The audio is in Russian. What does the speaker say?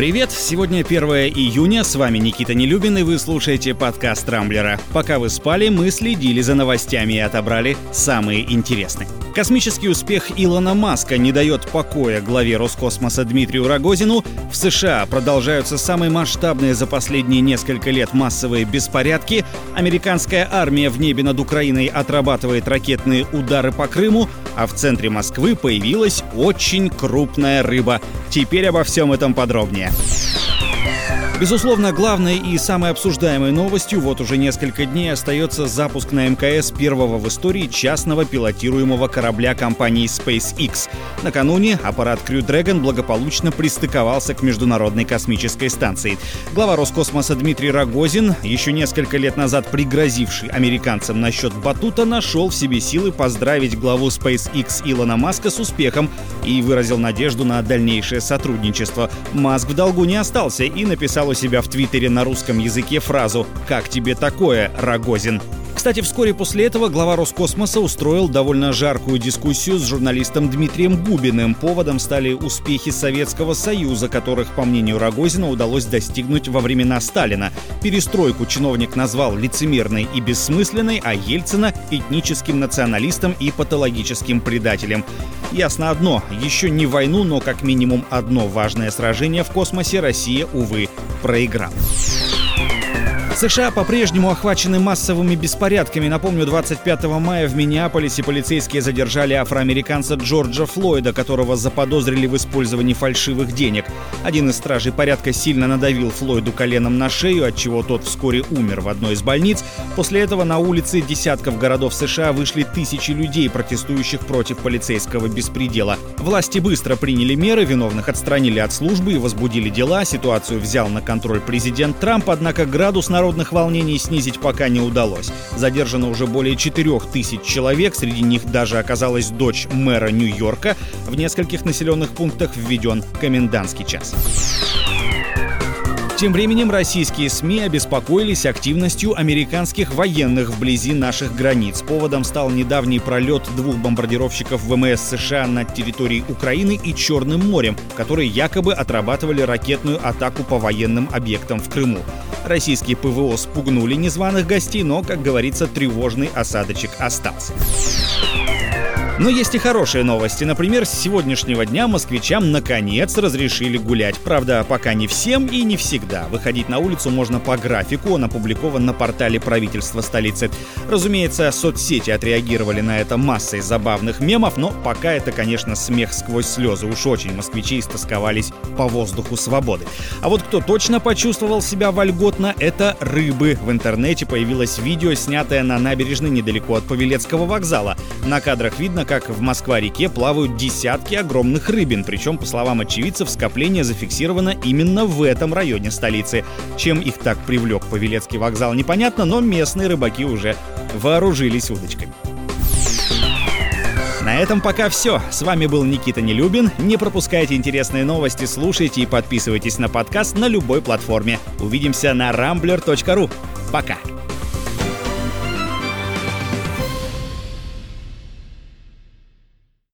Привет! Сегодня 1 июня, с вами Никита Нелюбин, и вы слушаете подкаст Рамблера. Пока вы спали, мы следили за новостями и отобрали самые интересные. Космический успех Илона Маска не дает покоя главе Роскосмоса Дмитрию Рогозину. В США продолжаются самые масштабные за последние несколько лет массовые беспорядки. Американская армия в небе над Украиной отрабатывает ракетные удары по Крыму, а в центре Москвы появилась очень крупная рыба. Теперь обо всем этом подробнее. Безусловно, главной и самой обсуждаемой новостью вот уже несколько дней остается запуск на МКС первого в истории частного пилотируемого корабля компании SpaceX. Накануне аппарат Crew Dragon благополучно пристыковался к Международной космической станции. Глава Роскосмоса Дмитрий Рогозин, еще несколько лет назад пригрозивший американцам насчет батута, нашел в себе силы поздравить главу SpaceX Илона Маска с успехом и выразил надежду на дальнейшее сотрудничество. Маск в долгу не остался и написал у себя в Твиттере на русском языке фразу «Как тебе такое, Рогозин?». Кстати, вскоре после этого глава Роскосмоса устроил довольно жаркую дискуссию с журналистом Дмитрием Губиным. Поводом стали успехи Советского Союза, которых, по мнению Рогозина, удалось достигнуть во времена Сталина. Перестройку чиновник назвал лицемерной и бессмысленной, а Ельцина — этническим националистом и патологическим предателем. Ясно одно, еще не войну, но как минимум одно важное сражение в космосе Россия, увы, проиграла. США по-прежнему охвачены массовыми беспорядками. Напомню, 25 мая в Миннеаполисе полицейские задержали афроамериканца Джорджа Флойда, которого заподозрили в использовании фальшивых денег. Один из стражей порядка сильно надавил Флойду коленом на шею, от чего тот вскоре умер в одной из больниц. После этого на улицы десятков городов США вышли тысячи людей, протестующих против полицейского беспредела. Власти быстро приняли меры, виновных отстранили от службы и возбудили дела. Ситуацию взял на контроль президент Трамп, однако градус народа народных волнений снизить пока не удалось. Задержано уже более 4 тысяч человек, среди них даже оказалась дочь мэра Нью-Йорка. В нескольких населенных пунктах введен комендантский час. Тем временем российские СМИ обеспокоились активностью американских военных вблизи наших границ. Поводом стал недавний пролет двух бомбардировщиков ВМС США над территорией Украины и Черным морем, которые якобы отрабатывали ракетную атаку по военным объектам в Крыму. Российские ПВО спугнули незваных гостей, но, как говорится, тревожный осадочек остался. Но есть и хорошие новости. Например, с сегодняшнего дня москвичам наконец разрешили гулять. Правда, пока не всем и не всегда. Выходить на улицу можно по графику, он опубликован на портале правительства столицы. Разумеется, соцсети отреагировали на это массой забавных мемов, но пока это, конечно, смех сквозь слезы. Уж очень москвичи истосковались по воздуху свободы. А вот кто точно почувствовал себя вольготно, это рыбы. В интернете появилось видео, снятое на набережной недалеко от Павелецкого вокзала. На кадрах видно, как в Москва-реке плавают десятки огромных рыбин, причем, по словам очевидцев, скопление зафиксировано именно в этом районе столицы. Чем их так привлек Павелецкий вокзал, непонятно, но местные рыбаки уже вооружились удочками. На этом пока все. С вами был Никита Нелюбин. Не пропускайте интересные новости, слушайте и подписывайтесь на подкаст на любой платформе. Увидимся на rambler.ru. Пока!